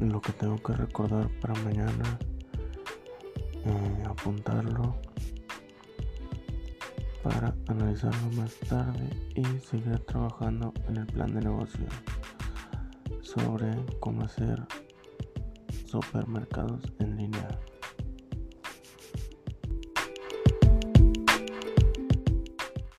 lo que tengo que recordar para mañana, eh, apuntarlo para analizarlo más tarde y seguir trabajando en el plan de negocio sobre cómo hacer supermercados en línea.